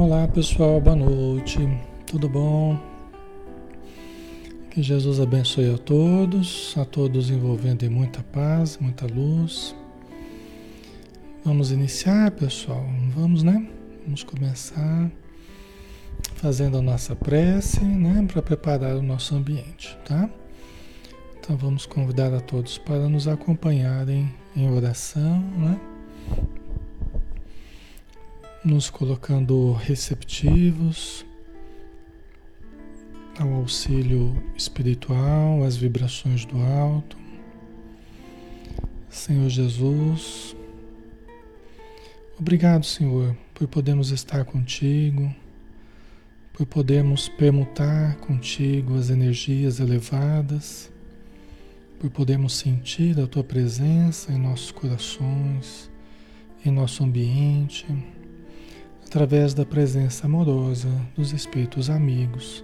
Olá pessoal, boa noite, tudo bom? Que Jesus abençoe a todos, a todos envolvendo em muita paz, muita luz. Vamos iniciar, pessoal? Vamos, né? Vamos começar fazendo a nossa prece, né? Para preparar o nosso ambiente, tá? Então vamos convidar a todos para nos acompanharem em oração, né? Nos colocando receptivos ao auxílio espiritual, às vibrações do alto. Senhor Jesus, obrigado, Senhor, por podermos estar contigo, por podermos permutar contigo as energias elevadas, por podermos sentir a tua presença em nossos corações, em nosso ambiente através da presença amorosa dos Espíritos amigos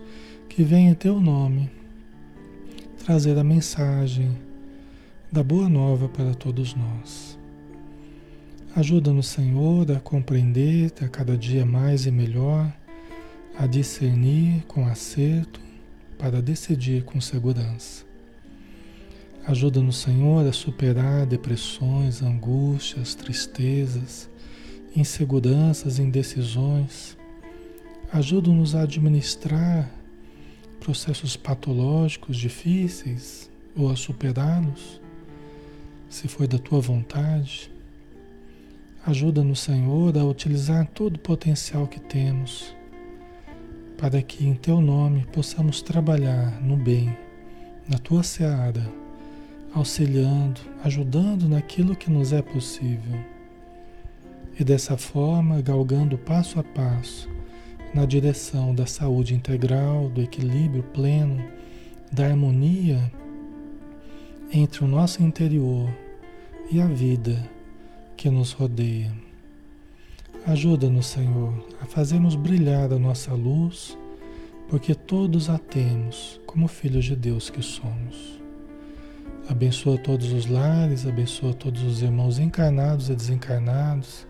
que vêm em teu nome trazer a mensagem da boa nova para todos nós. Ajuda-nos, Senhor, a compreender a cada dia mais e melhor, a discernir com acerto, para decidir com segurança. Ajuda-nos, Senhor, a superar depressões, angústias, tristezas, inseguranças, indecisões. Ajuda-nos a administrar processos patológicos difíceis ou a superá-los, se for da tua vontade. Ajuda-nos, Senhor, a utilizar todo o potencial que temos para que em teu nome possamos trabalhar no bem, na tua seara, auxiliando, ajudando naquilo que nos é possível e dessa forma galgando passo a passo na direção da saúde integral, do equilíbrio pleno, da harmonia entre o nosso interior e a vida que nos rodeia. Ajuda-nos, Senhor, a fazermos brilhar a nossa luz, porque todos a temos como filhos de Deus que somos. Abençoa todos os lares, abençoa todos os irmãos encarnados e desencarnados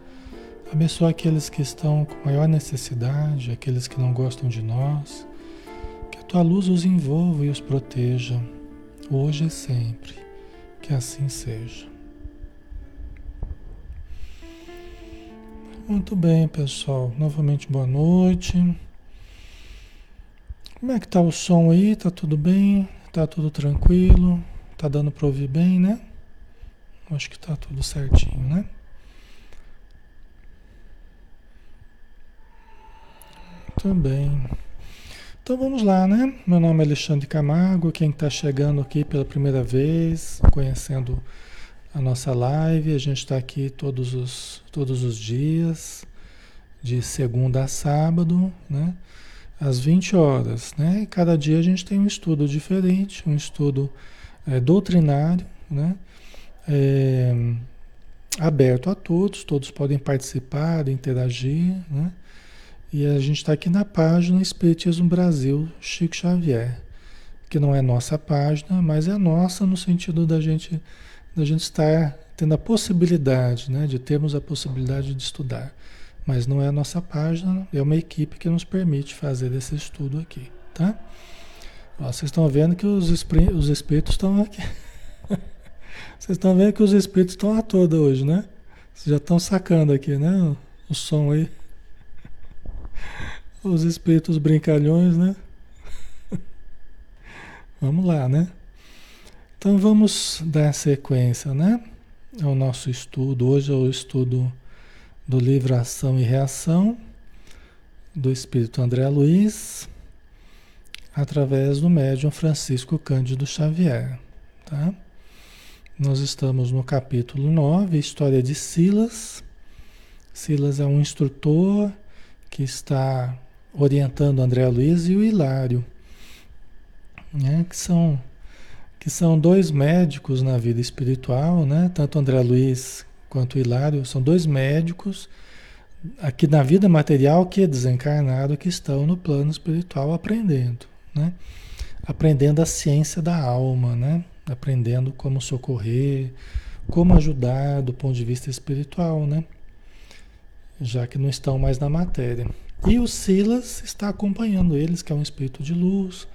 Abençoa aqueles que estão com maior necessidade, aqueles que não gostam de nós. Que a tua luz os envolva e os proteja, hoje e sempre. Que assim seja. Muito bem, pessoal. Novamente, boa noite. Como é que tá o som aí? Tá tudo bem? Tá tudo tranquilo? Tá dando para ouvir bem, né? Acho que tá tudo certinho, né? Também. Então vamos lá, né? Meu nome é Alexandre Camargo. Quem está chegando aqui pela primeira vez, conhecendo a nossa live, a gente está aqui todos os, todos os dias, de segunda a sábado, né? Às 20 horas, né? Cada dia a gente tem um estudo diferente, um estudo é, doutrinário, né? É, aberto a todos, todos podem participar, interagir, né? E a gente está aqui na página Espiritismo Brasil Chico Xavier, que não é nossa página, mas é nossa no sentido da gente, da gente estar tendo a possibilidade, né, de termos a possibilidade de estudar. Mas não é a nossa página, é uma equipe que nos permite fazer esse estudo aqui, tá? Ó, vocês estão vendo que os, os espíritos estão aqui. vocês estão vendo que os espíritos estão a toda hoje, né? Vocês já estão sacando aqui, né? O, o som aí. Os espíritos brincalhões, né? vamos lá, né? Então vamos dar sequência, né? Ao nosso estudo. Hoje é o estudo do livro Ação e Reação do Espírito André Luiz, através do médium Francisco Cândido Xavier, tá? Nós estamos no capítulo 9, História de Silas. Silas é um instrutor que está orientando o André Luiz e o Hilário, né, que, são, que são dois médicos na vida espiritual, né, tanto André Luiz quanto Hilário são dois médicos aqui na vida material que é desencarnado, que estão no plano espiritual aprendendo, né, aprendendo a ciência da alma, né, aprendendo como socorrer, como ajudar do ponto de vista espiritual, né? já que não estão mais na matéria. E o Silas está acompanhando eles, que é um espírito de luz,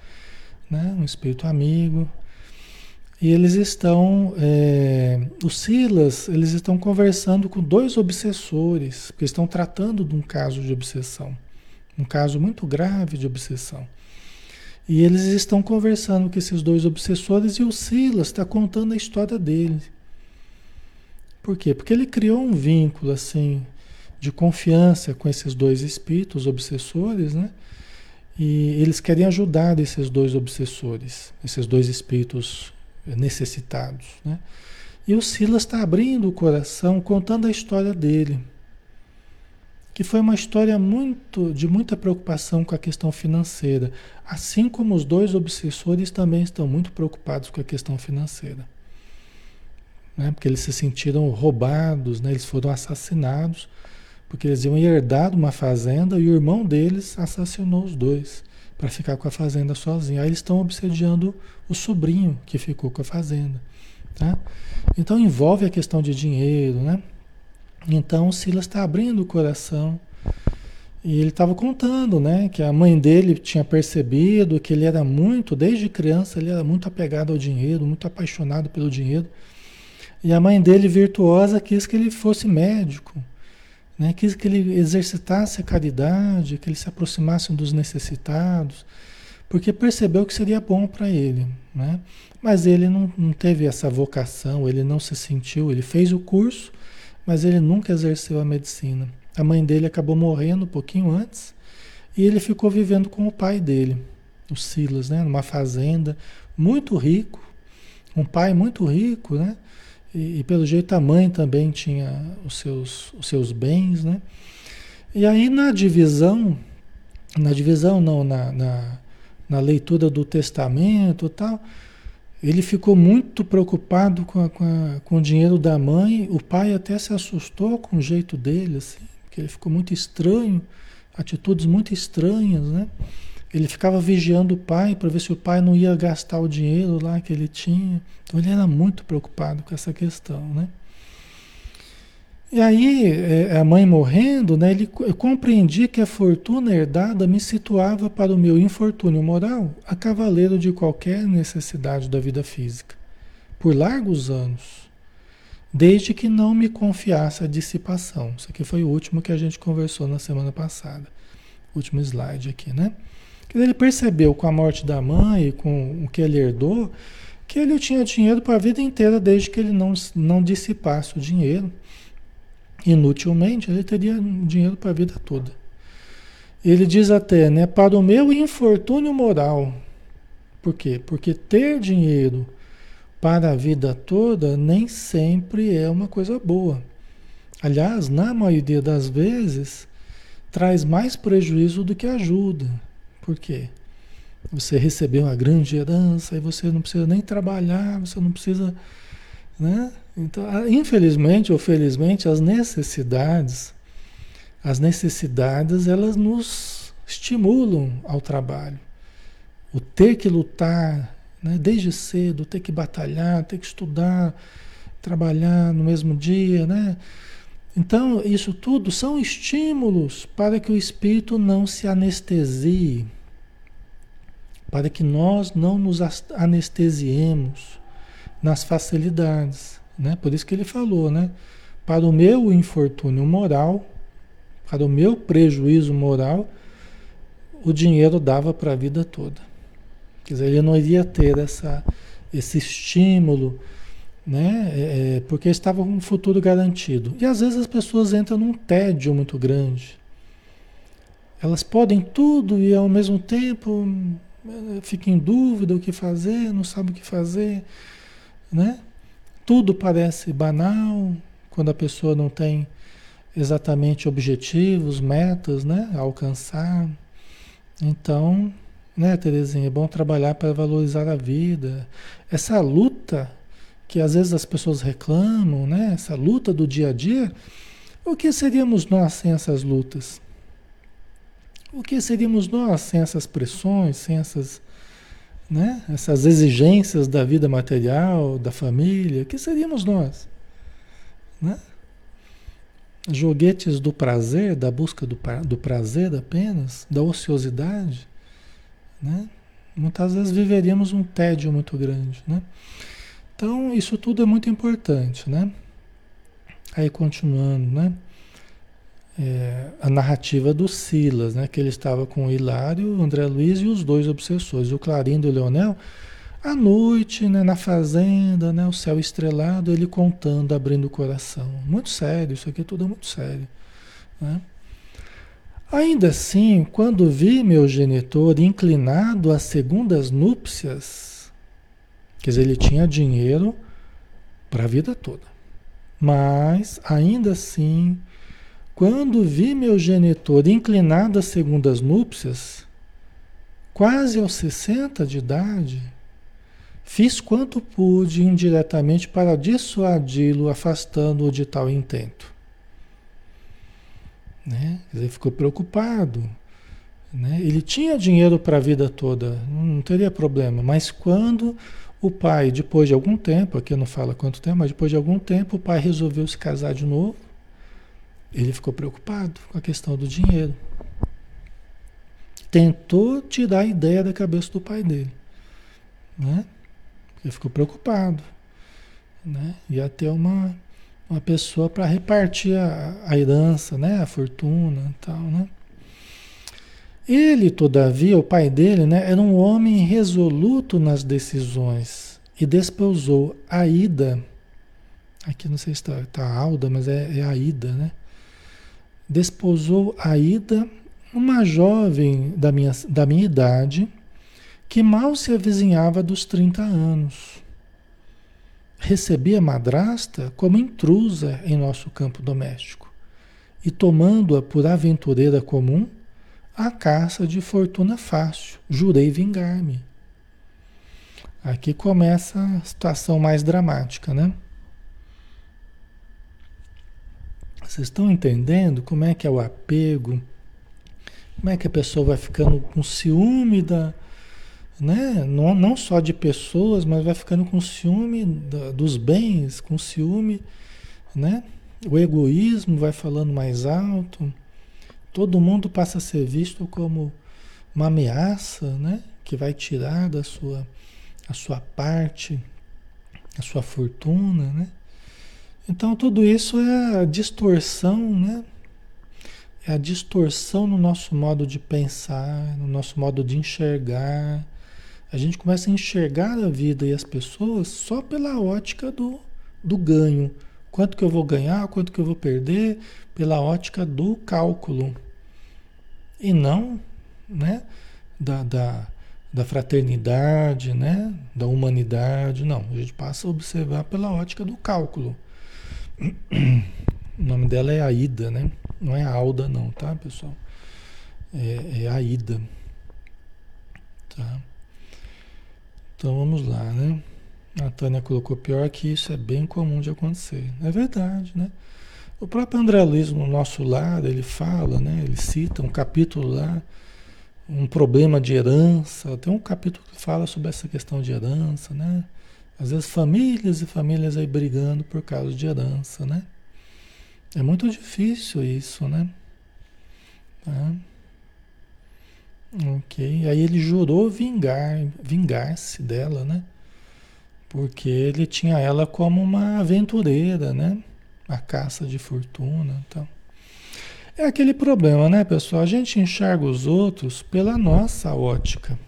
né? um espírito amigo. E eles estão, é, Silas, eles estão conversando com dois obsessores, porque estão tratando de um caso de obsessão, um caso muito grave de obsessão. E eles estão conversando com esses dois obsessores e o Silas está contando a história dele. Por quê? Porque ele criou um vínculo assim de confiança com esses dois espíritos obsessores, né? E eles querem ajudar esses dois obsessores, esses dois espíritos necessitados, né? E o Silas está abrindo o coração, contando a história dele, que foi uma história muito de muita preocupação com a questão financeira, assim como os dois obsessores também estão muito preocupados com a questão financeira né? porque eles se sentiram roubados, né? eles foram assassinados, porque eles iam herdar uma fazenda e o irmão deles assassinou os dois para ficar com a fazenda sozinho. Aí eles estão obsediando o sobrinho que ficou com a fazenda. Tá? Então envolve a questão de dinheiro, né? Então o Silas está abrindo o coração e ele estava contando, né, que a mãe dele tinha percebido que ele era muito, desde criança, ele era muito apegado ao dinheiro, muito apaixonado pelo dinheiro. E a mãe dele, virtuosa, quis que ele fosse médico, né? quis que ele exercitasse a caridade, que ele se aproximasse dos necessitados, porque percebeu que seria bom para ele. Né? Mas ele não, não teve essa vocação, ele não se sentiu, ele fez o curso, mas ele nunca exerceu a medicina. A mãe dele acabou morrendo um pouquinho antes e ele ficou vivendo com o pai dele, o Silas, né? numa fazenda, muito rico, um pai muito rico, né? E, e, pelo jeito a mãe também tinha os seus, os seus bens, né? E aí na divisão, na divisão não, na, na, na leitura do testamento e tal, ele ficou muito preocupado com, a, com, a, com, o dinheiro da mãe. O pai até se assustou com o jeito dele, assim, porque ele ficou muito estranho, atitudes muito estranhas, né? Ele ficava vigiando o pai para ver se o pai não ia gastar o dinheiro lá que ele tinha. Então ele era muito preocupado com essa questão, né? E aí, é, a mãe morrendo, né, ele, compreendi que a fortuna herdada me situava para o meu infortúnio moral a cavaleiro de qualquer necessidade da vida física, por largos anos, desde que não me confiasse a dissipação. Isso aqui foi o último que a gente conversou na semana passada. Último slide aqui, né? Ele percebeu com a morte da mãe, com o que ele herdou, que ele tinha dinheiro para a vida inteira, desde que ele não, não dissipasse o dinheiro. Inutilmente, ele teria dinheiro para a vida toda. Ele diz até, né, para o meu infortúnio moral. Por quê? Porque ter dinheiro para a vida toda nem sempre é uma coisa boa. Aliás, na maioria das vezes, traz mais prejuízo do que ajuda. Por quê? Você recebeu uma grande herança e você não precisa nem trabalhar, você não precisa. Né? Então, infelizmente ou felizmente, as necessidades, as necessidades, elas nos estimulam ao trabalho. O ter que lutar, né? desde cedo, ter que batalhar, ter que estudar, trabalhar no mesmo dia, né? Então, isso tudo são estímulos para que o espírito não se anestesie, para que nós não nos anestesiemos nas facilidades. Né? Por isso que ele falou, né? Para o meu infortúnio moral, para o meu prejuízo moral, o dinheiro dava para a vida toda. Quer dizer, ele não iria ter essa, esse estímulo né? É, é, porque estava um futuro garantido. E às vezes as pessoas entram num tédio muito grande. Elas podem tudo e ao mesmo tempo ficam em dúvida o que fazer, não sabem o que fazer, né? Tudo parece banal quando a pessoa não tem exatamente objetivos, metas, né, a alcançar. Então, né, Terezinha, é bom trabalhar para valorizar a vida. Essa luta que às vezes as pessoas reclamam, né? Essa luta do dia a dia. O que seríamos nós sem essas lutas? O que seríamos nós sem essas pressões, sem essas, né? essas exigências da vida material, da família? O que seríamos nós? Né? joguetes do prazer, da busca do, do prazer apenas, da ociosidade, né? Muitas vezes viveríamos um tédio muito grande, né? Então, isso tudo é muito importante, né? Aí, continuando, né? É, a narrativa do Silas, né? Que ele estava com o Hilário, o André Luiz e os dois obsessores, o Clarindo e o Leonel, à noite, né, na fazenda, né, o céu estrelado, ele contando, abrindo o coração. Muito sério, isso aqui tudo é muito sério. Né? Ainda assim, quando vi meu genitor inclinado às segundas núpcias, quer dizer, ele tinha dinheiro para a vida toda. Mas, ainda assim, quando vi meu genitor inclinado às segundas núpcias, quase aos 60 de idade, Fiz quanto pude indiretamente para dissuadi-lo, afastando-o de tal intento. Né? Ele ficou preocupado. Né? Ele tinha dinheiro para a vida toda, não teria problema, mas quando o pai, depois de algum tempo, aqui não fala quanto tempo, mas depois de algum tempo, o pai resolveu se casar de novo, ele ficou preocupado com a questão do dinheiro. Tentou tirar a ideia da cabeça do pai dele. Né? Ele ficou preocupado. Né? Ia ter uma, uma pessoa para repartir a, a herança, né? a fortuna e tal. Né? Ele, todavia, o pai dele, né, era um homem resoluto nas decisões e desposou a Ida. Aqui não sei se está tá Alda, mas é, é a Ida, né? Desposou a Ida, uma jovem da minha, da minha idade, que mal se avizinhava dos 30 anos. Recebia madrasta como intrusa em nosso campo doméstico e, tomando-a por aventureira comum, a caça de fortuna fácil. Jurei vingar-me. Aqui começa a situação mais dramática, né? Vocês estão entendendo como é que é o apego? Como é que a pessoa vai ficando com ciúme da, né? Não, não só de pessoas, mas vai ficando com ciúme da, dos bens, com ciúme, né? O egoísmo vai falando mais alto. Todo mundo passa a ser visto como uma ameaça, né? Que vai tirar da sua a sua parte, a sua fortuna, né? Então tudo isso é a distorção, né? É a distorção no nosso modo de pensar, no nosso modo de enxergar, a gente começa a enxergar a vida e as pessoas só pela ótica do, do ganho. Quanto que eu vou ganhar, quanto que eu vou perder, pela ótica do cálculo. E não né, da, da, da fraternidade, né, da humanidade. Não, a gente passa a observar pela ótica do cálculo. O nome dela é Aida, né? Não é Alda, não, tá, pessoal? É, é Aida. Tá? Então vamos lá, né? A Tânia colocou pior que isso é bem comum de acontecer. É verdade, né? O próprio André Luiz, no nosso lado, ele fala, né? Ele cita um capítulo lá, um problema de herança. Tem um capítulo que fala sobre essa questão de herança, né? Às vezes famílias e famílias aí brigando por causa de herança, né? É muito difícil isso, né? Tá? Ok. Aí ele jurou vingar, vingar-se dela, né? Porque ele tinha ela como uma aventureira, né? A caça de fortuna, então. É aquele problema, né, pessoal? A gente enxerga os outros pela nossa ótica.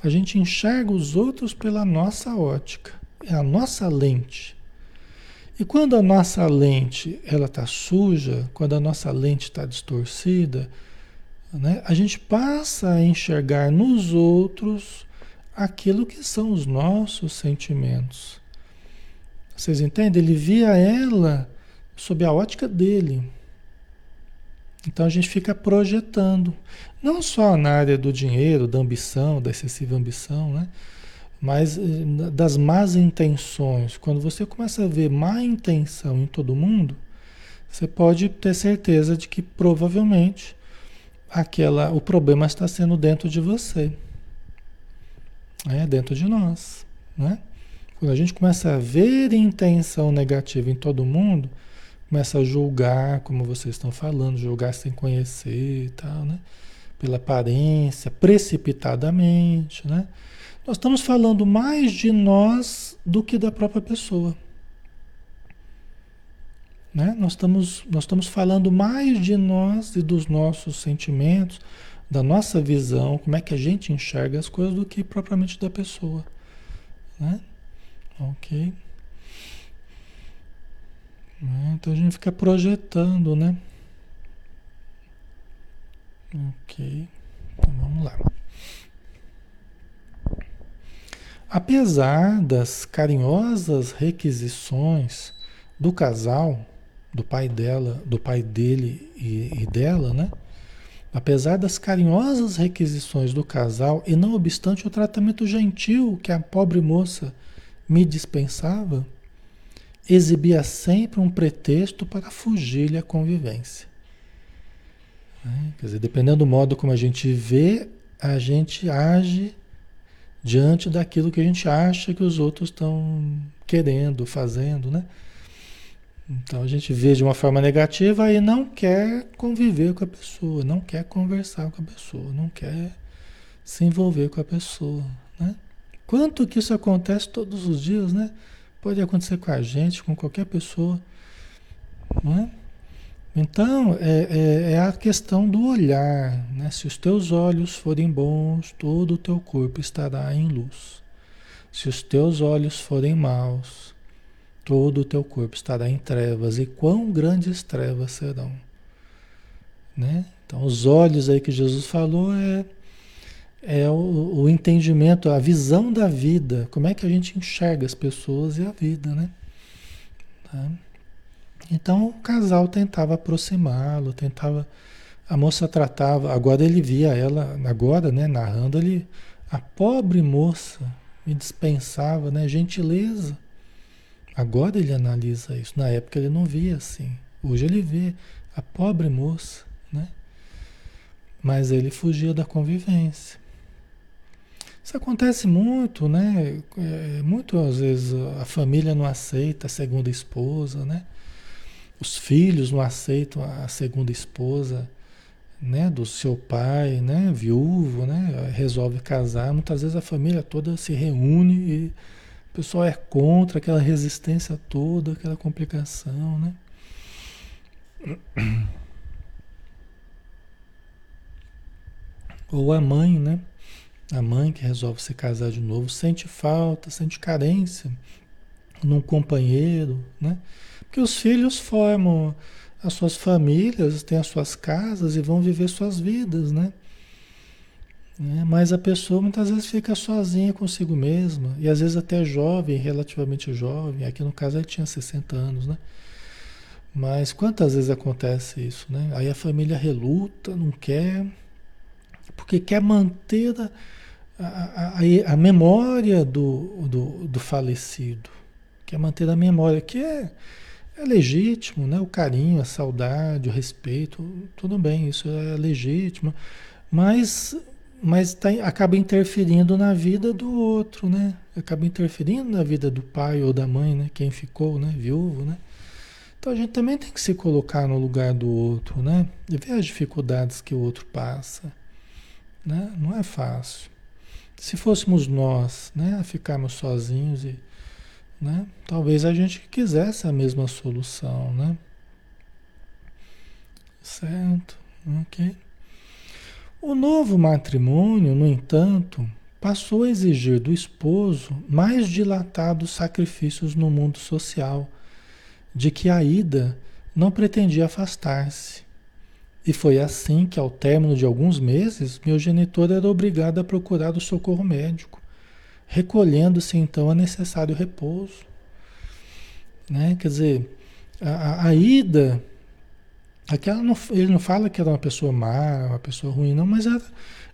A gente enxerga os outros pela nossa ótica, é a nossa lente. E quando a nossa lente ela está suja, quando a nossa lente está distorcida, né? A gente passa a enxergar nos outros aquilo que são os nossos sentimentos. Vocês entendem? Ele via ela sob a ótica dele. Então a gente fica projetando, não só na área do dinheiro, da ambição, da excessiva ambição, né? mas eh, das más intenções. Quando você começa a ver má intenção em todo mundo, você pode ter certeza de que provavelmente aquela, o problema está sendo dentro de você, é dentro de nós, né? Quando a gente começa a ver intenção negativa em todo mundo, Começa a julgar, como vocês estão falando, julgar sem conhecer e tal, né? Pela aparência, precipitadamente, né? Nós estamos falando mais de nós do que da própria pessoa. Né? Nós, estamos, nós estamos falando mais de nós e dos nossos sentimentos, da nossa visão, como é que a gente enxerga as coisas, do que propriamente da pessoa. Né? Ok. Né? Então a gente fica projetando, né? Ok. Então vamos lá. Apesar das carinhosas requisições do casal, do pai dela, do pai dele e, e dela, né? Apesar das carinhosas requisições do casal e não obstante o tratamento gentil que a pobre moça me dispensava, exibia sempre um pretexto para fugir-lhe a convivência. Né? Quer dizer, dependendo do modo como a gente vê, a gente age diante daquilo que a gente acha que os outros estão querendo, fazendo, né? Então a gente vê de uma forma negativa e não quer conviver com a pessoa, não quer conversar com a pessoa, não quer se envolver com a pessoa, né? Quanto que isso acontece todos os dias, né? Pode acontecer com a gente, com qualquer pessoa. Não é? Então, é, é, é, a questão do olhar. Né? Se os teus olhos forem bons, todo o teu corpo estará em luz. Se os teus olhos forem maus, todo o teu corpo estará em trevas. E quão grandes trevas serão. Né? Então, os olhos aí que Jesus falou é é o, o, entendimento, a visão da vida, como é que a gente enxerga as pessoas e a vida, né? Tá? Então o casal tentava aproximá-lo, tentava. A moça tratava, agora ele via ela, agora, né, narrando, ele, a pobre moça me dispensava, né, gentileza. Agora ele analisa isso. Na época ele não via assim. Hoje ele vê a pobre moça, né? Mas ele fugia da convivência. Isso acontece muito, né? É, muito às vezes a família não aceita a segunda esposa, né? Os filhos não aceitam a segunda esposa, né? Do seu pai, né? Viúvo, né? Resolve casar. Muitas vezes a família toda se reúne e o pessoal é contra aquela resistência toda, aquela complicação, né? Ou a mãe, né? A mãe que resolve se casar de novo sente falta, sente carência num companheiro, né? Porque os filhos formam as suas famílias, têm as suas casas e vão viver suas vidas, né? Né? Mas a pessoa muitas vezes fica sozinha consigo mesma, e às vezes até jovem, relativamente jovem, aqui no caso ele tinha 60 anos, né? Mas quantas vezes acontece isso, né? Aí a família reluta, não quer, porque quer manter a, a, a, a memória do, do, do, falecido, quer manter a memória, que é, é legítimo, né? O carinho, a saudade, o respeito, tudo bem, isso é legítimo, mas, mas tá, acaba interferindo na vida do outro, né? Acaba interferindo na vida do pai ou da mãe, né? Quem ficou, né? Viúvo, né? Então a gente também tem que se colocar no lugar do outro, né? E ver as dificuldades que o outro passa, né? Não é fácil. Se fôssemos nós, né, a ficarmos sozinhos e, né, talvez a gente quisesse a mesma solução, né? Certo, ok. O novo matrimônio, no entanto, passou a exigir do esposo mais dilatados sacrifícios no mundo social, de que a ida não pretendia afastar-se e foi assim que, ao término de alguns meses, meu genitor era obrigado a procurar o socorro médico, recolhendo-se então a necessário repouso. Né? Quer dizer, a, a ida, aquela não, ele não fala que era uma pessoa má, uma pessoa ruim, não, mas era,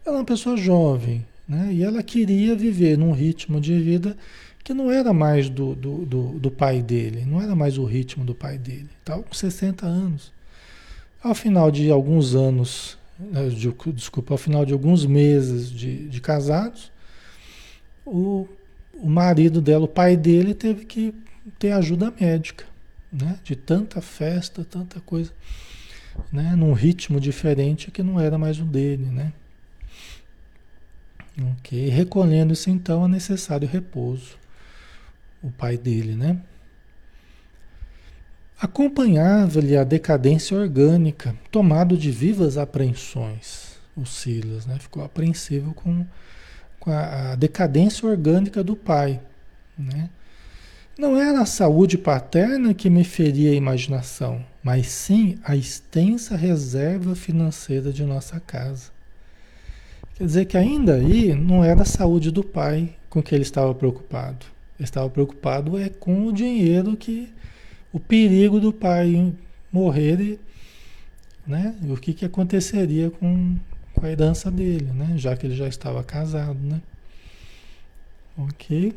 era uma pessoa jovem, né? e ela queria viver num ritmo de vida que não era mais do, do, do, do pai dele, não era mais o ritmo do pai dele. Estava com 60 anos. Ao final de alguns anos, né, de, desculpa, ao final de alguns meses de, de casados, o, o marido dela, o pai dele, teve que ter ajuda médica. né? De tanta festa, tanta coisa, né? Num ritmo diferente que não era mais o dele, né? Ok, recolhendo-se então é necessário repouso, o pai dele, né? Acompanhava-lhe a decadência orgânica, tomado de vivas apreensões, o Silas, né? Ficou apreensivo com, com a, a decadência orgânica do pai, né? Não era a saúde paterna que me feria a imaginação, mas sim a extensa reserva financeira de nossa casa. Quer dizer que ainda aí não era a saúde do pai com que ele estava preocupado. Ele estava preocupado é com o dinheiro que o perigo do pai morrer e, né? O que, que aconteceria com, com a herança dele, né? Já que ele já estava casado, né? Ok.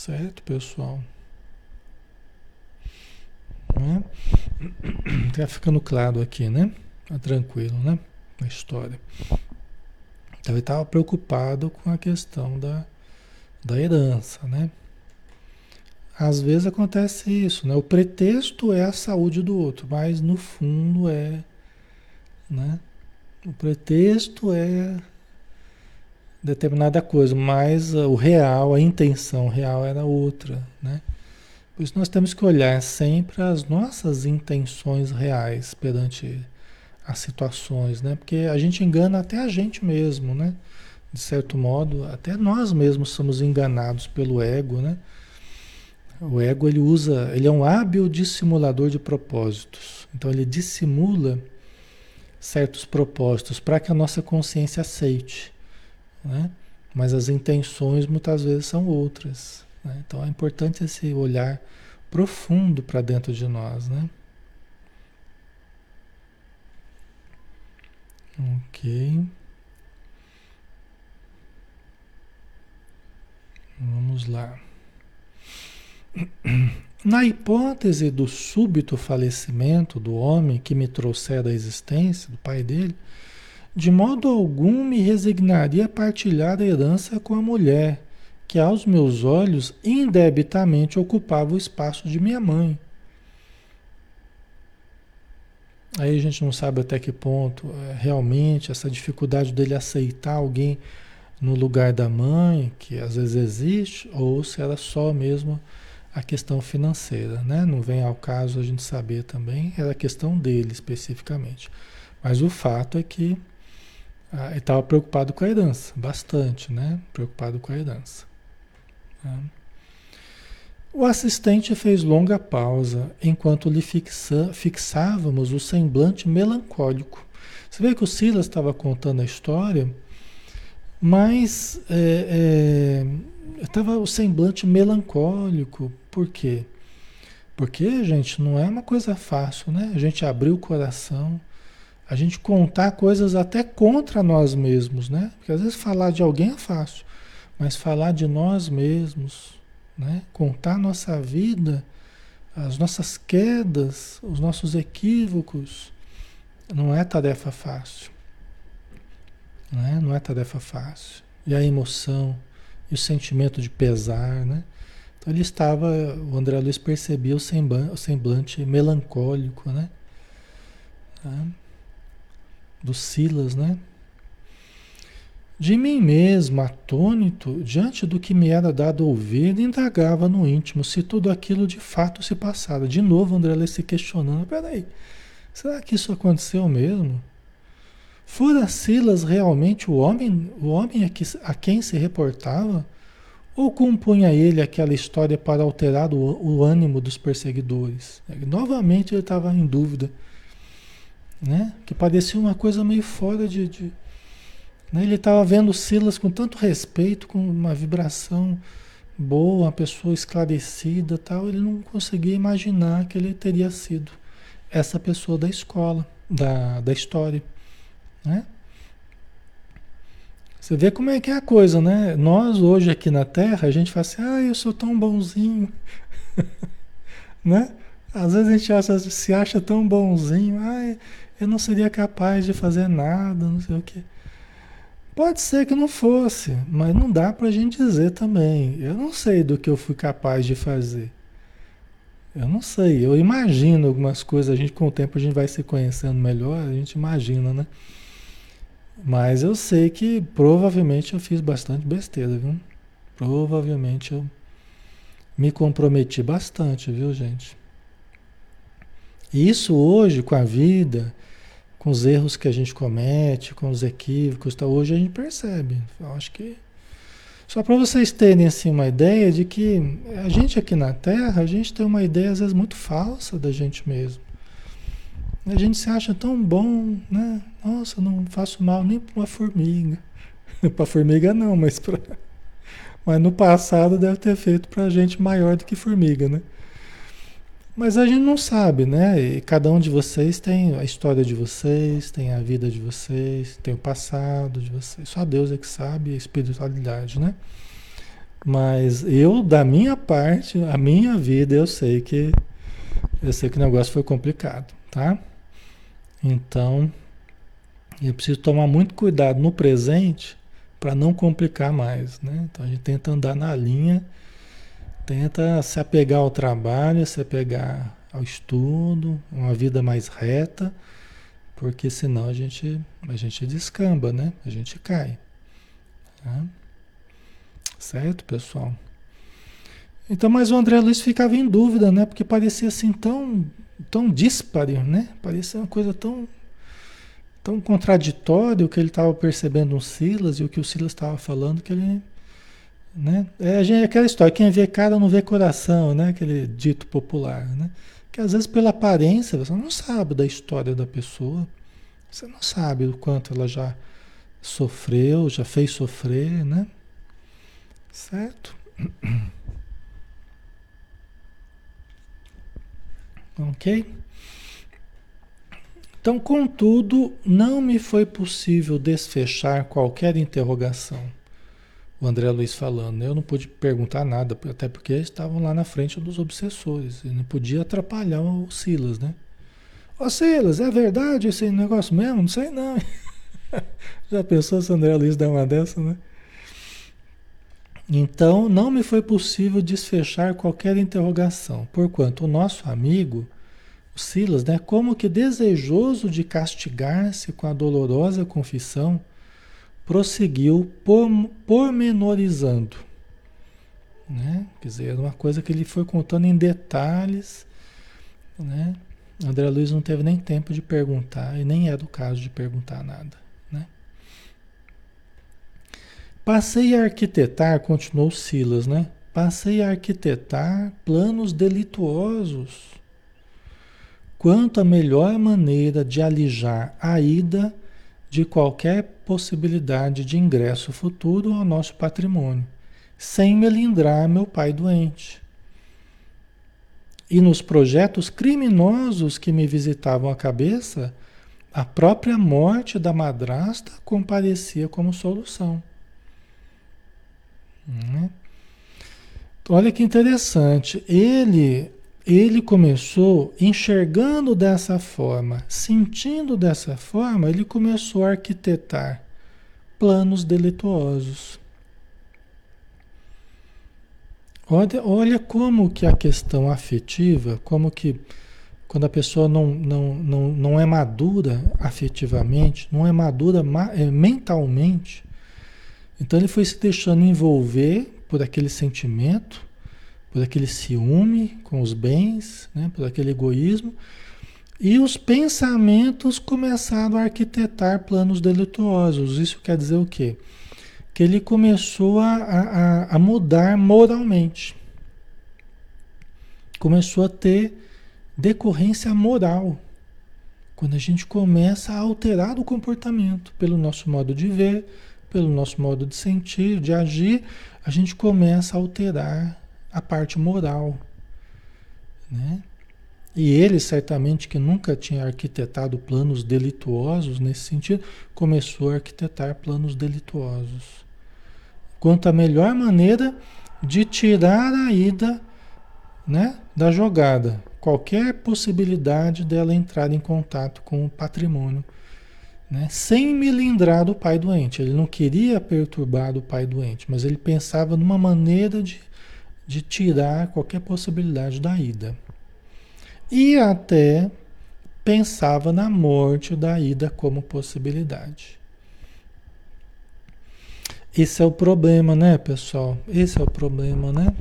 Certo, pessoal? Né? Tá ficando claro aqui, né? Tá tranquilo, né? A história. Então ele estava preocupado com a questão da, da herança, né? Às vezes acontece isso, né? O pretexto é a saúde do outro, mas no fundo é, né? O pretexto é determinada coisa, mas o real, a intenção real era outra, né? Por isso nós temos que olhar sempre as nossas intenções reais perante as situações, né? Porque a gente engana até a gente mesmo, né? De certo modo, até nós mesmos somos enganados pelo ego, né? O ego ele usa, ele é um hábil dissimulador de propósitos. Então ele dissimula certos propósitos para que a nossa consciência aceite, né? Mas as intenções muitas vezes são outras. Né? Então é importante esse olhar profundo para dentro de nós, né? Ok. Vamos lá. Na hipótese do súbito falecimento do homem que me trouxera a existência, do pai dele, de modo algum me resignaria a partilhar a herança com a mulher que aos meus olhos indebitamente ocupava o espaço de minha mãe. Aí a gente não sabe até que ponto é, realmente essa dificuldade dele aceitar alguém no lugar da mãe, que às vezes existe, ou se era só mesmo a questão financeira, né? Não vem ao caso a gente saber também, era a questão dele especificamente. Mas o fato é que ah, estava preocupado com a herança, bastante, né? Preocupado com a herança. Né? O assistente fez longa pausa enquanto lhe fixa, fixávamos o semblante melancólico. Você vê que o Silas estava contando a história, mas é, é, estava o semblante melancólico. Por quê? Porque, gente, não é uma coisa fácil, né? A gente abrir o coração, a gente contar coisas até contra nós mesmos, né? Porque às vezes falar de alguém é fácil. Mas falar de nós mesmos, né? contar nossa vida, as nossas quedas, os nossos equívocos, não é tarefa fácil. Né? Não é tarefa fácil. E a emoção, e o sentimento de pesar, né? Então ele estava, o André Luiz percebia o semblante, melancólico, né? Tá? Do Silas, né? De mim mesmo, atônito, diante do que me era dado ouvir, indagava no íntimo se tudo aquilo de fato se passara. De novo, André se questionando: peraí, será que isso aconteceu mesmo? Fora Silas realmente o homem, o homem a, que, a quem se reportava? Ou compunha ele aquela história para alterar o, o ânimo dos perseguidores? Novamente ele estava em dúvida, né? que parecia uma coisa meio fora de, de né? Ele estava vendo Silas com tanto respeito, com uma vibração boa, uma pessoa esclarecida tal. Ele não conseguia imaginar que ele teria sido essa pessoa da escola, da, da história. Né? Você vê como é que é a coisa, né? Nós hoje aqui na Terra, a gente fala assim, ah, eu sou tão bonzinho. né? Às vezes a gente acha, se acha tão bonzinho, ah, eu não seria capaz de fazer nada, não sei o quê. Pode ser que não fosse, mas não dá para a gente dizer também. Eu não sei do que eu fui capaz de fazer. Eu não sei, eu imagino algumas coisas, a gente com o tempo a gente vai se conhecendo melhor, a gente imagina, né? Mas eu sei que provavelmente eu fiz bastante besteira, viu? Provavelmente eu me comprometi bastante, viu, gente? E isso hoje, com a vida, com os erros que a gente comete, com os equívocos, tá, hoje a gente percebe. Eu acho que só para vocês terem assim uma ideia de que a gente aqui na Terra, a gente tem uma ideia às vezes muito falsa da gente mesmo. A gente se acha tão bom, né? Nossa, não faço mal nem para uma formiga. para formiga não, mas para mas no passado deve ter feito para gente maior do que formiga, né? Mas a gente não sabe, né? E cada um de vocês tem a história de vocês, tem a vida de vocês, tem o passado de vocês. Só Deus é que sabe a espiritualidade, né? Mas eu, da minha parte, a minha vida, eu sei que eu sei que o negócio foi complicado, tá? Então, eu preciso tomar muito cuidado no presente para não complicar mais, né? Então a gente tenta andar na linha Tenta se apegar ao trabalho, se apegar ao estudo, uma vida mais reta, porque senão a gente, a gente descamba, né? A gente cai. Tá? Certo, pessoal? Então, mas o André Luiz ficava em dúvida, né? Porque parecia assim tão, tão dispare, né? Parecia uma coisa tão, tão contraditória o que ele estava percebendo no Silas e o que o Silas estava falando que ele né? É, gente, aquela história, quem vê cara não vê coração, né? aquele dito popular. Né? Que às vezes pela aparência você não sabe da história da pessoa, você não sabe o quanto ela já sofreu, já fez sofrer, né? Certo? Ok? Então, contudo, não me foi possível desfechar qualquer interrogação o André Luiz falando. Eu não pude perguntar nada, até porque estavam lá na frente dos obsessores. E não podia atrapalhar o Silas, né? Ô Silas, é verdade esse negócio mesmo? Não sei não. Já pensou se o André Luiz der uma dessa, né? Então, não me foi possível desfechar qualquer interrogação, porquanto o nosso amigo, o Silas, né, como que desejoso de castigar-se com a dolorosa confissão, prosseguiu pormenorizando. Né? Quer dizer, uma coisa que ele foi contando em detalhes. Né? André Luiz não teve nem tempo de perguntar, e nem é do caso de perguntar nada. Né? Passei a arquitetar, continuou Silas, né? Passei a arquitetar planos delituosos quanto a melhor maneira de alijar a ida de qualquer possibilidade de ingresso futuro ao nosso patrimônio, sem melindrar meu pai doente. E nos projetos criminosos que me visitavam a cabeça, a própria morte da madrasta comparecia como solução. Né? Olha que interessante. Ele ele começou enxergando dessa forma, sentindo dessa forma, ele começou a arquitetar planos delituosos. Olha, olha como que a questão afetiva, como que quando a pessoa não, não, não, não é madura afetivamente, não é madura é, mentalmente, então ele foi se deixando envolver por aquele sentimento, por aquele ciúme com os bens, né, por aquele egoísmo, e os pensamentos começaram a arquitetar planos delituosos. Isso quer dizer o quê? Que ele começou a, a, a mudar moralmente. Começou a ter decorrência moral. Quando a gente começa a alterar o comportamento pelo nosso modo de ver, pelo nosso modo de sentir, de agir, a gente começa a alterar a parte moral, né? E ele, certamente, que nunca tinha arquitetado planos delituosos nesse sentido, começou a arquitetar planos delituosos. Quanto à melhor maneira de tirar a ida né, da jogada, qualquer possibilidade dela entrar em contato com o patrimônio né? sem melindrar do pai doente. Ele não queria perturbar o pai doente, mas ele pensava numa maneira de, de tirar qualquer possibilidade da ida. E até pensava na morte da ida como possibilidade. Esse é o problema, né, pessoal? Esse é o problema, né?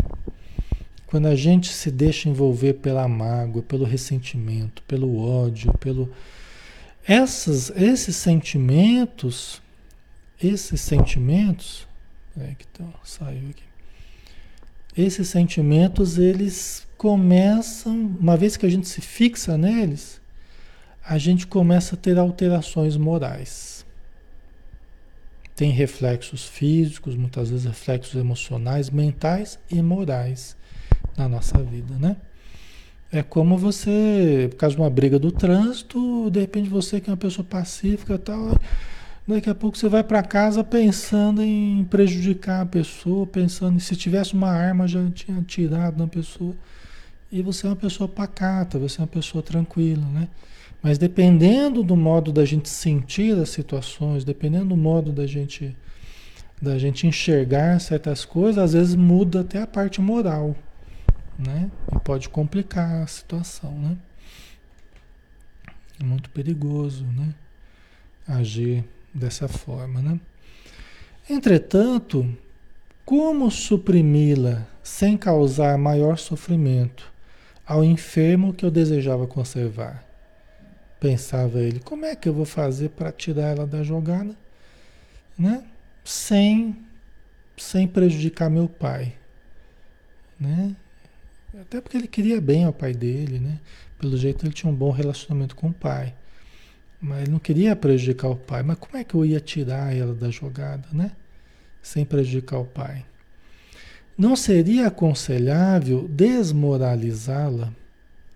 Quando a gente se deixa envolver pela mágoa, pelo ressentimento, pelo ódio, pelo essas, esses sentimentos, esses sentimentos, é que tá, saiu aqui. Esses sentimentos, eles começam, uma vez que a gente se fixa neles, a gente começa a ter alterações morais. Tem reflexos físicos, muitas vezes reflexos emocionais, mentais e morais na nossa vida, né? É como você, por causa de uma briga do trânsito, de repente você que é uma pessoa pacífica tal, daqui a pouco você vai para casa pensando em prejudicar a pessoa, pensando em se tivesse uma arma já tinha atirado na pessoa. E você é uma pessoa pacata, você é uma pessoa tranquila, né? Mas dependendo do modo da gente sentir as situações, dependendo do modo da gente da gente enxergar certas coisas, às vezes muda até a parte moral né? E pode complicar a situação, né? É muito perigoso, né? Agir dessa forma, né? Entretanto, como suprimi-la sem causar maior sofrimento ao enfermo que eu desejava conservar? Pensava ele, como é que eu vou fazer para tirar ela da jogada, né? Sem, sem prejudicar meu pai, né? Até porque ele queria bem ao pai dele, né? Pelo jeito ele tinha um bom relacionamento com o pai. Mas ele não queria prejudicar o pai. Mas como é que eu ia tirar ela da jogada, né? Sem prejudicar o pai. Não seria aconselhável desmoralizá-la,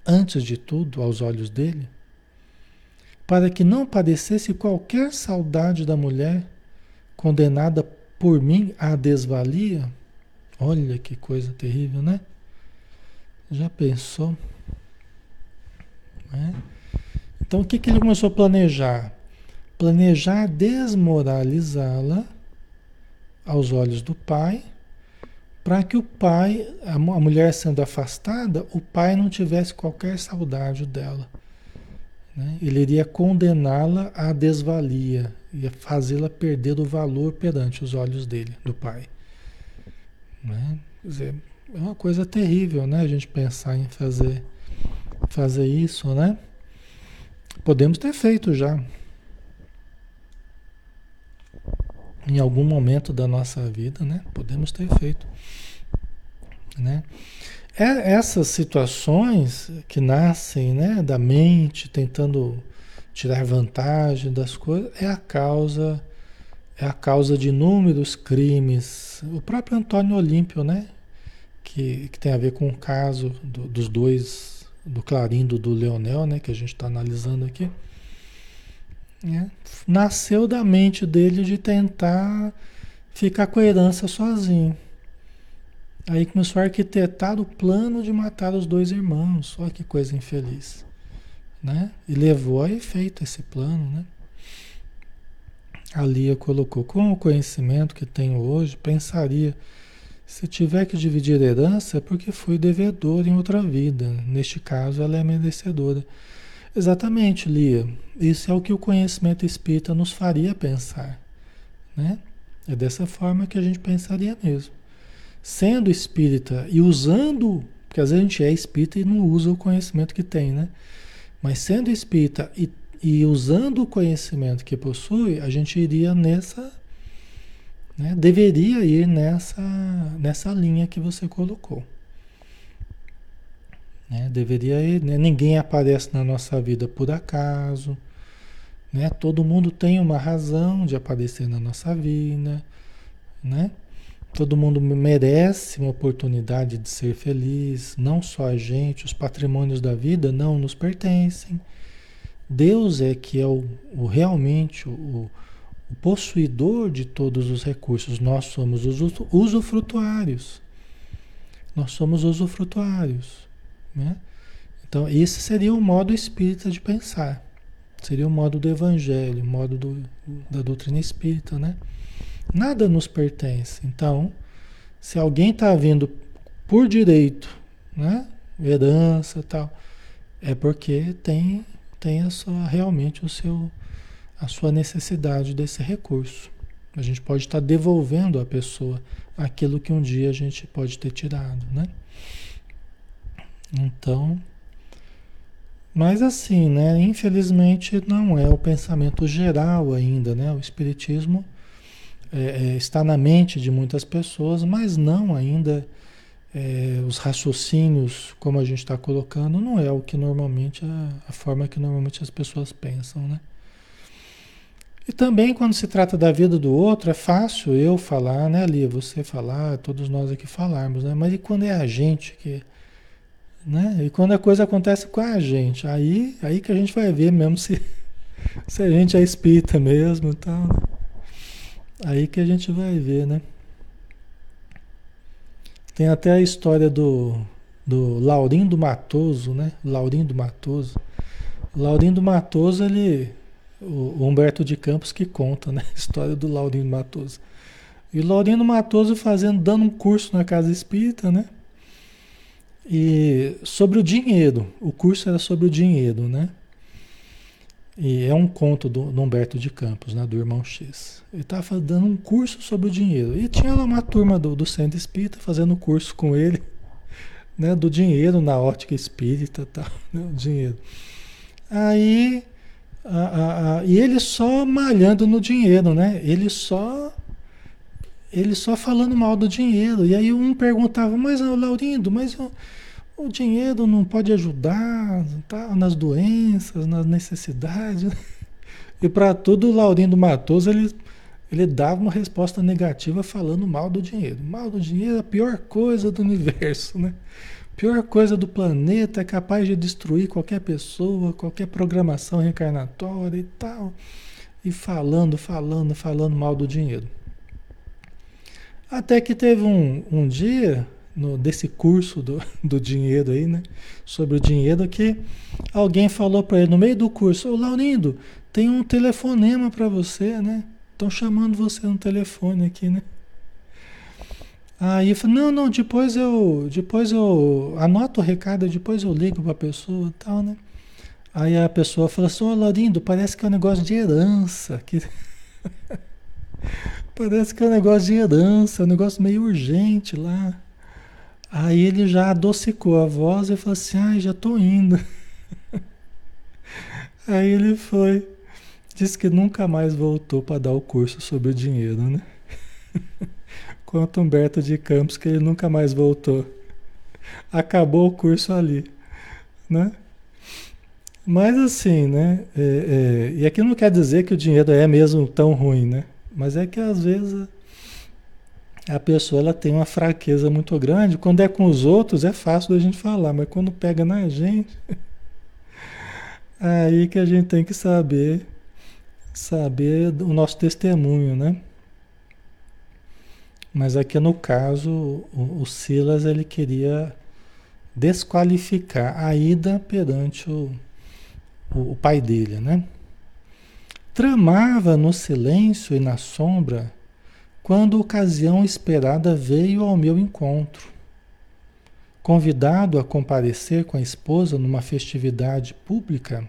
antes de tudo, aos olhos dele? Para que não padecesse qualquer saudade da mulher condenada por mim à desvalia? Olha que coisa terrível, né? Já pensou? É? Então o que, que ele começou a planejar? Planejar desmoralizá-la aos olhos do pai, para que o pai, a mulher sendo afastada, o pai não tivesse qualquer saudade dela. Né? Ele iria condená-la à desvalia, ia fazê-la perder o valor perante os olhos dele, do pai. Né? Quer dizer, é uma coisa terrível, né? A gente pensar em fazer, fazer isso, né? Podemos ter feito já. Em algum momento da nossa vida, né? Podemos ter feito, né? É, essas situações que nascem, né, da mente tentando tirar vantagem das coisas é a causa é a causa de inúmeros crimes. O próprio Antônio Olímpio, né? que, que tem a ver com o caso do, dos dois, do Clarindo do Leonel, né, que a gente está analisando aqui. É, nasceu da mente dele de tentar ficar com a herança sozinho. Aí começou a arquitetar o plano de matar os dois irmãos. Olha que coisa infeliz. Né? E levou a efeito esse plano. Né? A Lia colocou, com o conhecimento que tenho hoje, pensaria se tiver que dividir herança é porque foi devedor em outra vida. Neste caso, ela é merecedora. Exatamente, Lia. Isso é o que o conhecimento espírita nos faria pensar. Né? É dessa forma que a gente pensaria mesmo. Sendo espírita e usando, porque às vezes a gente é espírita e não usa o conhecimento que tem, né? Mas sendo espírita e, e usando o conhecimento que possui, a gente iria nessa né? Deveria ir nessa, nessa linha que você colocou. Né? Deveria ir, né? ninguém aparece na nossa vida por acaso. Né? Todo mundo tem uma razão de aparecer na nossa vida. Né? Todo mundo merece uma oportunidade de ser feliz, não só a gente, os patrimônios da vida não nos pertencem. Deus é que é o, o realmente o, o possuidor de todos os recursos. Nós somos os usufrutuários. Nós somos usufrutuários. Né? Então, esse seria o modo espírita de pensar. Seria o modo do evangelho, o modo do, da doutrina espírita, né? Nada nos pertence. Então, se alguém está vindo por direito, né? Herança tal, é porque tem, tem a sua, realmente o seu, a sua necessidade desse recurso. A gente pode estar devolvendo à pessoa aquilo que um dia a gente pode ter tirado, né? Então, mas assim, né? Infelizmente não é o pensamento geral ainda, né? O espiritismo é, é, está na mente de muitas pessoas, mas não ainda é, os raciocínios, como a gente está colocando, não é o que normalmente a, a forma que normalmente as pessoas pensam, né? E também quando se trata da vida do outro, é fácil eu falar, né, Ali? Você falar, todos nós aqui falarmos, né? Mas e quando é a gente que. Né? E quando a coisa acontece com a gente, aí, aí que a gente vai ver mesmo se, se a gente é espírita mesmo e tal. Né? Aí que a gente vai ver, né? Tem até a história do, do Laurindo Matoso, né? Laurindo Matoso. Laurindo Matoso, ele o Humberto de Campos que conta, né? A história do Laurindo Matoso. E Laurindo Matoso fazendo, dando um curso na Casa Espírita, né? E sobre o dinheiro. O curso era sobre o dinheiro, né? E é um conto do, do Humberto de Campos, né? Do Irmão X. Ele estava dando um curso sobre o dinheiro. E tinha lá uma turma do, do Centro Espírita fazendo curso com ele, né? Do dinheiro na ótica espírita, tal, né? O dinheiro. Aí e ele só malhando no dinheiro, né? Ele só ele só falando mal do dinheiro. E aí um perguntava, mas Laurindo, mas o, o dinheiro não pode ajudar tá, nas doenças, nas necessidades. E para tudo o Laurindo Matoso ele, ele dava uma resposta negativa falando mal do dinheiro. Mal do dinheiro é a pior coisa do universo, né? Pior coisa do planeta é capaz de destruir qualquer pessoa, qualquer programação reencarnatória e tal. E falando, falando, falando mal do dinheiro. Até que teve um, um dia, no, desse curso do, do dinheiro aí, né? Sobre o dinheiro, que alguém falou para ele no meio do curso: Ô Laurindo, tem um telefonema para você, né? Estão chamando você no telefone aqui, né? Aí eu falei, não, não, depois eu, depois eu anoto o recado, depois eu ligo para a pessoa e tal, né? Aí a pessoa falou assim, ô Laurindo, parece que é um negócio de herança. Que... parece que é um negócio de herança, um negócio meio urgente lá. Aí ele já adocicou a voz e falou assim, ai, já tô indo. Aí ele foi. Disse que nunca mais voltou para dar o curso sobre o dinheiro, né? quanto Humberto de Campos, que ele nunca mais voltou. Acabou o curso ali, né? Mas assim, né? É, é, e aqui não quer dizer que o dinheiro é mesmo tão ruim, né? Mas é que às vezes a pessoa ela tem uma fraqueza muito grande. Quando é com os outros é fácil da gente falar, mas quando pega na gente, aí que a gente tem que saber saber o nosso testemunho, né? Mas aqui no caso, o, o Silas ele queria desqualificar a ida perante o, o, o pai dele, né? Tramava no silêncio e na sombra quando ocasião esperada veio ao meu encontro. Convidado a comparecer com a esposa numa festividade pública,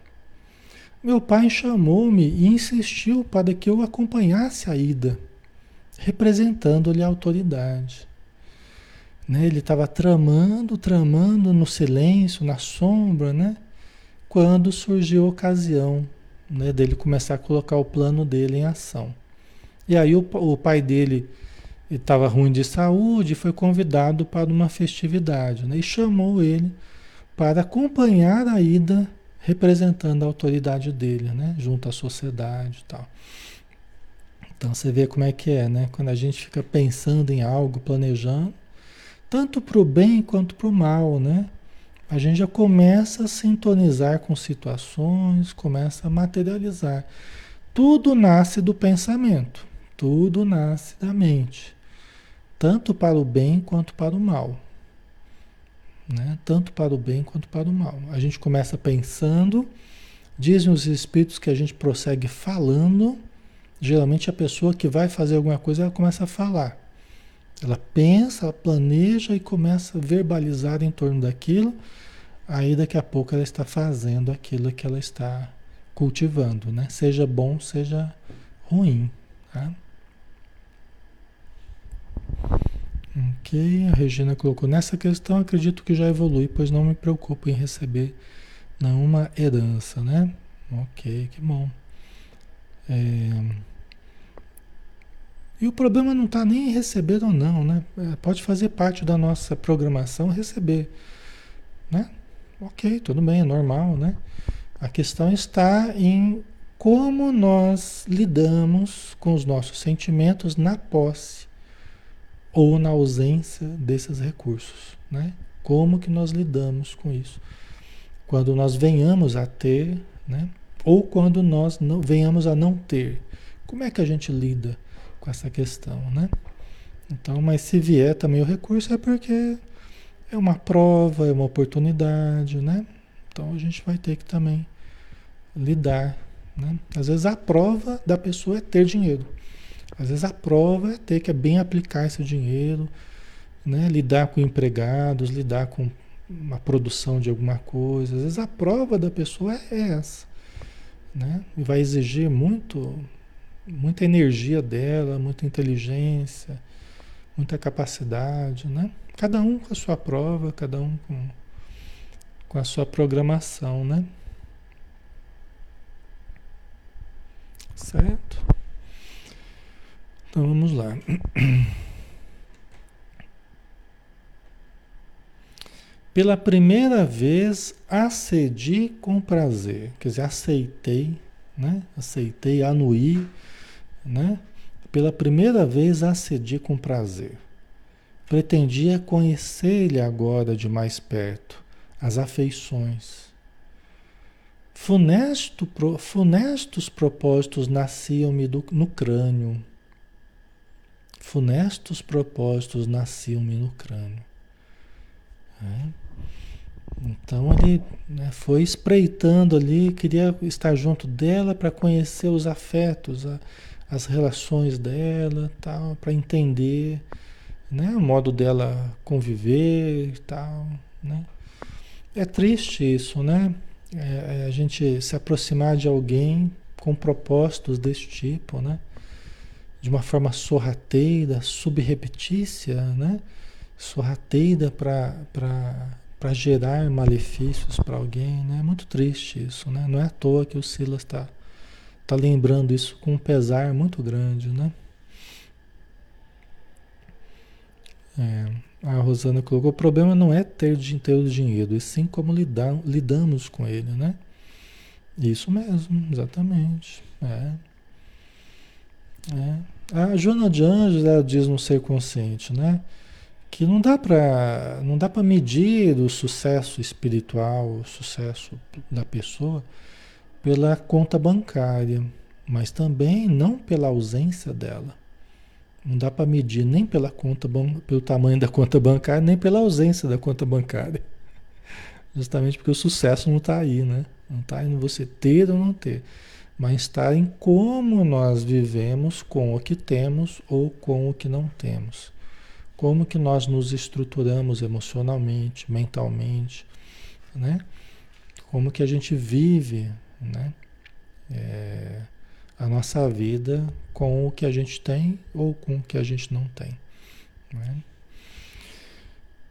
meu pai chamou-me e insistiu para que eu acompanhasse a ida representando-lhe a autoridade. Né? Ele estava tramando, tramando no silêncio, na sombra, né? quando surgiu a ocasião né, dele começar a colocar o plano dele em ação. E aí o, o pai dele estava ruim de saúde, foi convidado para uma festividade né, e chamou ele para acompanhar a ida representando a autoridade dele, né, junto à sociedade e tal. Então você vê como é que é, né? Quando a gente fica pensando em algo, planejando, tanto para o bem quanto para o mal, né? A gente já começa a sintonizar com situações, começa a materializar. Tudo nasce do pensamento, tudo nasce da mente, tanto para o bem quanto para o mal. Né? Tanto para o bem quanto para o mal. A gente começa pensando, Dizem os espíritos que a gente prossegue falando. Geralmente a pessoa que vai fazer alguma coisa, ela começa a falar. Ela pensa, ela planeja e começa a verbalizar em torno daquilo. Aí daqui a pouco ela está fazendo aquilo que ela está cultivando, né? Seja bom, seja ruim, tá? Ok, a Regina colocou nessa questão, acredito que já evolui, pois não me preocupo em receber nenhuma herança, né? Ok, que bom. É... E o problema não está nem em receber ou não, né? É, pode fazer parte da nossa programação receber, né? Ok, tudo bem, é normal, né? A questão está em como nós lidamos com os nossos sentimentos na posse ou na ausência desses recursos, né? Como que nós lidamos com isso? Quando nós venhamos a ter, né? Ou quando nós não, venhamos a não ter, como é que a gente lida com essa questão, né? Então, mas se vier também o recurso é porque é uma prova, é uma oportunidade, né? Então a gente vai ter que também lidar, né? Às vezes a prova da pessoa é ter dinheiro. Às vezes a prova é ter que bem aplicar esse dinheiro, né? lidar com empregados, lidar com uma produção de alguma coisa. Às vezes a prova da pessoa é essa. Né? E vai exigir muito, muita energia dela, muita inteligência, muita capacidade. Né? Cada um com a sua prova, cada um com, com a sua programação. Né? Certo? Então vamos lá. Pela primeira vez acedi com prazer, quer dizer, aceitei, né? Aceitei, anuí, né? Pela primeira vez acedi com prazer. Pretendia conhecer-lhe agora de mais perto as afeições. Funesto, funestos propósitos nasciam-me no crânio funestos propósitos nasciam-me no crânio. É. Então ele né, foi espreitando ali, queria estar junto dela para conhecer os afetos, a, as relações dela, tal, para entender né, o modo dela conviver e tal. Né. É triste isso, né? É, é a gente se aproximar de alguém com propósitos desse tipo, né? de uma forma sorrateira, subrepetícia, né? sorrateira para gerar malefícios para alguém. Né? É muito triste isso. Né? Não é à toa que o Silas está tá lembrando isso com um pesar muito grande. Né? É, a Rosana colocou: o problema não é ter, ter o dinheiro, e sim como lidar, lidamos com ele. Né? Isso mesmo, exatamente. É. É. A Joana de Anjos ela diz no ser consciente, né? Que não dá para não dá para medir o sucesso espiritual, o sucesso da pessoa pela conta bancária, mas também não pela ausência dela. Não dá para medir nem pela conta pelo tamanho da conta bancária, nem pela ausência da conta bancária. Justamente porque o sucesso não está aí, né? Não está em você ter ou não ter mas está em como nós vivemos com o que temos ou com o que não temos. Como que nós nos estruturamos emocionalmente, mentalmente, né? Como que a gente vive, né? É, a nossa vida com o que a gente tem ou com o que a gente não tem. Né?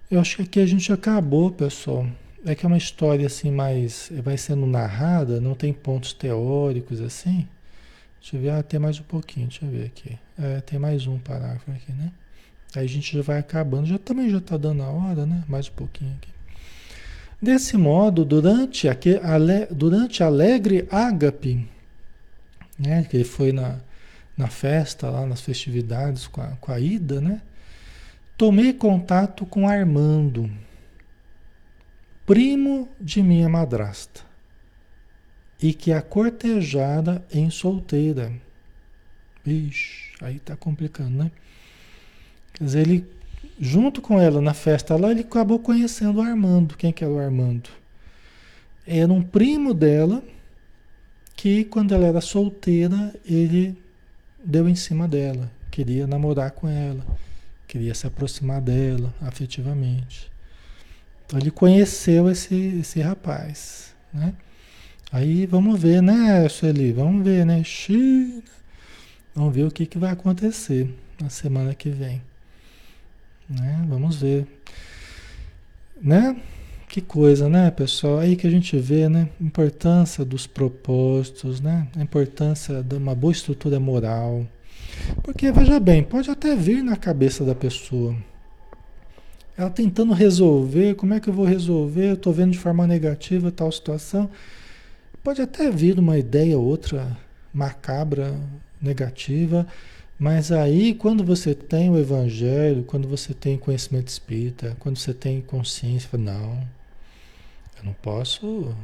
Eu acho que aqui a gente acabou, pessoal. É que é uma história assim mais. Vai sendo narrada, não tem pontos teóricos assim. Deixa eu ver, ah, tem mais um pouquinho, deixa eu ver aqui. É, tem mais um parágrafo aqui, né? Aí a gente já vai acabando, já também já está dando a hora, né? Mais um pouquinho aqui. Desse modo, durante, aqui, ale, durante alegre ágape, né? Que ele foi na, na festa, lá nas festividades com a, com a Ida, né? Tomei contato com Armando primo de minha madrasta, e que a cortejada em solteira. Ixi, aí tá complicando, né? Quer dizer, ele, junto com ela na festa lá, ele acabou conhecendo o Armando. Quem que era o Armando? Era um primo dela, que quando ela era solteira, ele deu em cima dela, queria namorar com ela, queria se aproximar dela afetivamente. Então ele conheceu esse, esse rapaz, né? Aí vamos ver, né, Sueli? Vamos ver, né? Xiii, vamos ver o que, que vai acontecer na semana que vem. Né? Vamos ver. Né? Que coisa, né, pessoal? Aí que a gente vê, né? Importância dos propósitos, né? A importância de uma boa estrutura moral. Porque, veja bem, pode até vir na cabeça da pessoa. Ela tentando resolver, como é que eu vou resolver? Eu estou vendo de forma negativa tal situação. Pode até vir uma ideia outra macabra, negativa, mas aí quando você tem o evangelho, quando você tem conhecimento espírita, quando você tem consciência, não, eu não posso,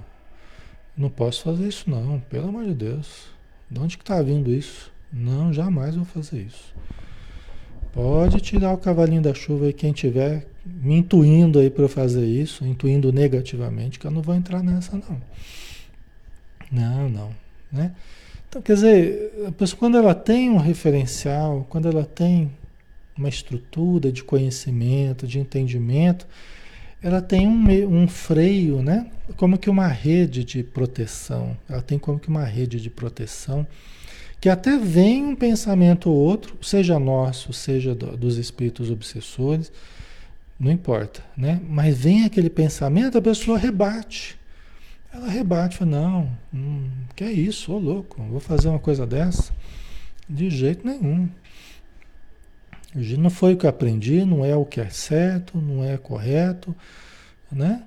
não posso fazer isso não, pelo amor de Deus. De onde que está vindo isso? Não, jamais vou fazer isso. Pode tirar o cavalinho da chuva aí quem tiver me intuindo aí para eu fazer isso, intuindo negativamente, que eu não vou entrar nessa não. Não, não, né? Então, quer dizer, a pessoa quando ela tem um referencial, quando ela tem uma estrutura de conhecimento, de entendimento, ela tem um, um freio, né? Como que uma rede de proteção. Ela tem como que uma rede de proteção que até vem um pensamento ou outro, seja nosso, seja do, dos espíritos obsessores, não importa, né? Mas vem aquele pensamento, a pessoa rebate. Ela rebate, fala, não, hum, que é isso, ô louco, vou fazer uma coisa dessa? De jeito nenhum. Não foi o que eu aprendi, não é o que é certo, não é correto, né?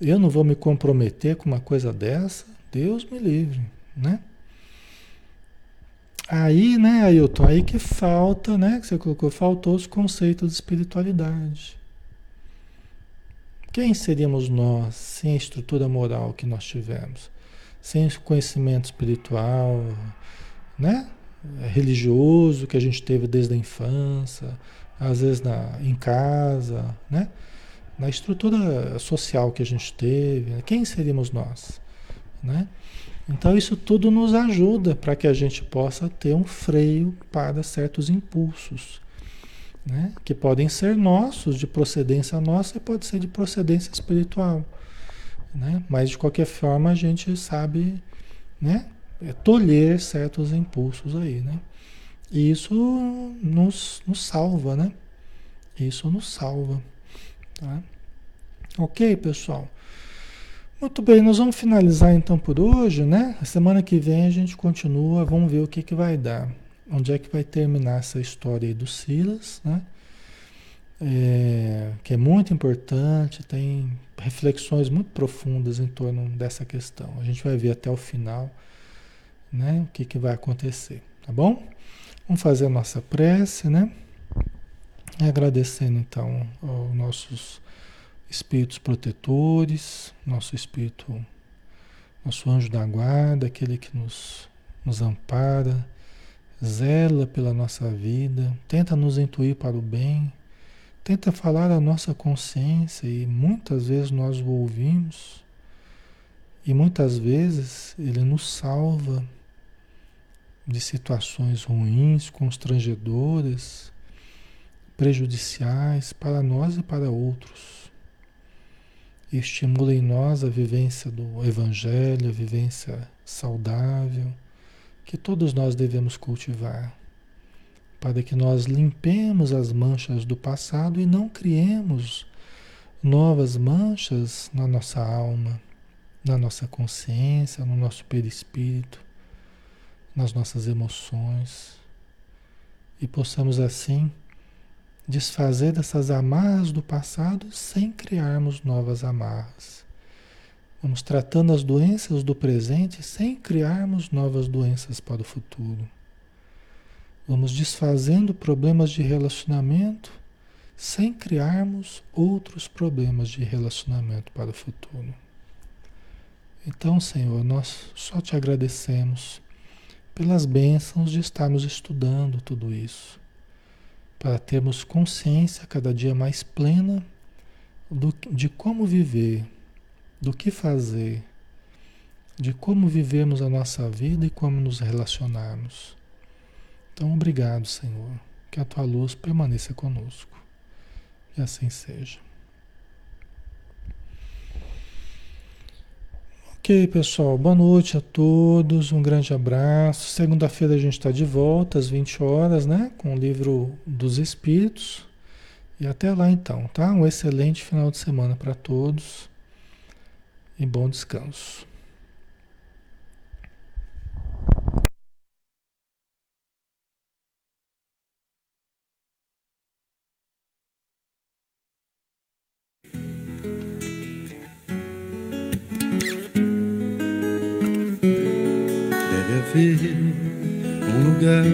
Eu não vou me comprometer com uma coisa dessa, Deus me livre, né? Aí, né, Ailton, aí que falta, né, que você colocou, faltou os conceitos de espiritualidade. Quem seríamos nós sem a estrutura moral que nós tivemos? Sem o conhecimento espiritual, né? religioso que a gente teve desde a infância, às vezes na, em casa, né? na estrutura social que a gente teve, né? quem seríamos nós? Né? Então isso tudo nos ajuda para que a gente possa ter um freio para certos impulsos né? que podem ser nossos, de procedência nossa, e pode ser de procedência espiritual. Né? Mas de qualquer forma a gente sabe né? É tolher certos impulsos aí. Né? E isso nos, nos salva, né? Isso nos salva. Tá? Ok, pessoal? Muito bem, nós vamos finalizar então por hoje, né? A semana que vem a gente continua, vamos ver o que, que vai dar onde é que vai terminar essa história aí do Silas, né? É, que é muito importante, tem reflexões muito profundas em torno dessa questão. A gente vai ver até o final, né? O que, que vai acontecer, tá bom? Vamos fazer a nossa prece, né? Agradecendo então aos nossos espíritos protetores, nosso espírito, nosso anjo da guarda, aquele que nos, nos ampara, zela pela nossa vida, tenta nos intuir para o bem, tenta falar a nossa consciência e muitas vezes nós o ouvimos e muitas vezes ele nos salva de situações ruins, constrangedoras, prejudiciais para nós e para outros. Estimula em nós a vivência do Evangelho, a vivência saudável que todos nós devemos cultivar, para que nós limpemos as manchas do passado e não criemos novas manchas na nossa alma, na nossa consciência, no nosso perispírito, nas nossas emoções, e possamos assim desfazer dessas amarras do passado sem criarmos novas amarras. Vamos tratando as doenças do presente sem criarmos novas doenças para o futuro. Vamos desfazendo problemas de relacionamento sem criarmos outros problemas de relacionamento para o futuro. Então, Senhor, nós só te agradecemos pelas bênçãos de estarmos estudando tudo isso, para termos consciência cada dia mais plena do, de como viver do que fazer de como vivemos a nossa vida e como nos relacionarmos. Então, obrigado, Senhor. Que a tua luz permaneça conosco. E assim seja. Ok, pessoal. Boa noite a todos. Um grande abraço. Segunda-feira a gente está de volta às 20 horas, né? Com o livro dos Espíritos. E até lá então, tá? Um excelente final de semana para todos. E bom descanso. haver um lugar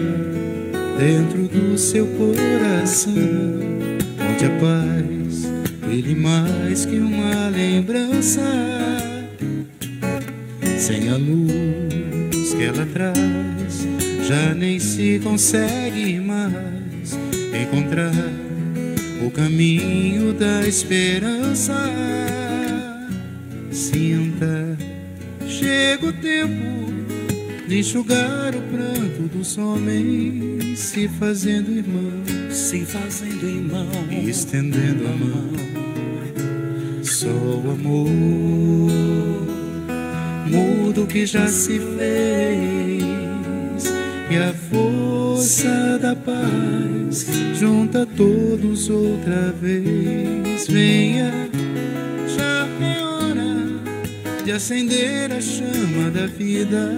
dentro do seu coração onde a paz brilhe mais que uma lembrança. Consegue mais encontrar o caminho da esperança. Sinta, chega o tempo de enxugar o pranto dos homens, se fazendo irmão, se fazendo irmão, e estendendo a mão. Só o amor muda o que já se fez, e a força da paz junta todos outra vez. Venha, já é hora de acender a chama da vida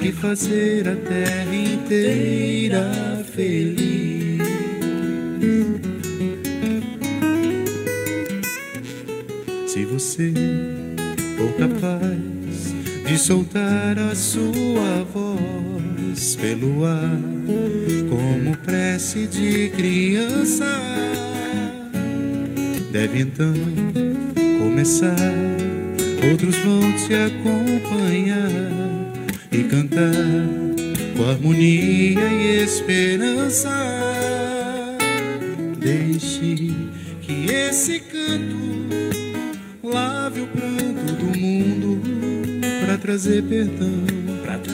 e fazer a terra inteira feliz. Se você for capaz de soltar a sua voz pelo ar, como prece de criança, deve então começar. Outros vão te acompanhar e cantar com harmonia e esperança. Deixe que esse canto lave o pranto do mundo para trazer perdão,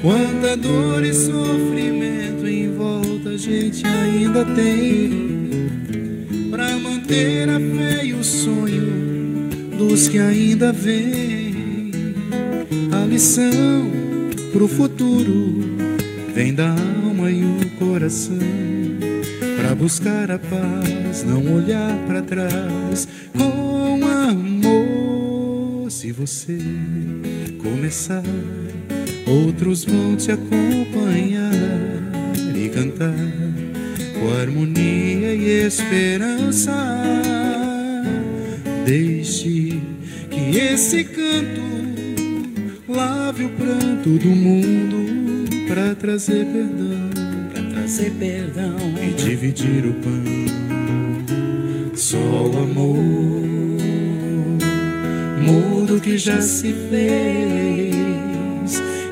Quanta dor e sofrimento em volta a gente ainda tem para manter a fé e o sonho dos que ainda vêm a lição pro futuro vem da alma e o coração. Pra buscar a paz, não olhar para trás com amor. Se você começar, outros vão te acompanhar e cantar com harmonia e esperança. Deixe que esse canto lave o pranto do mundo para trazer perdão, para trazer perdão e dividir o pão. Só o amor muda o que já se fez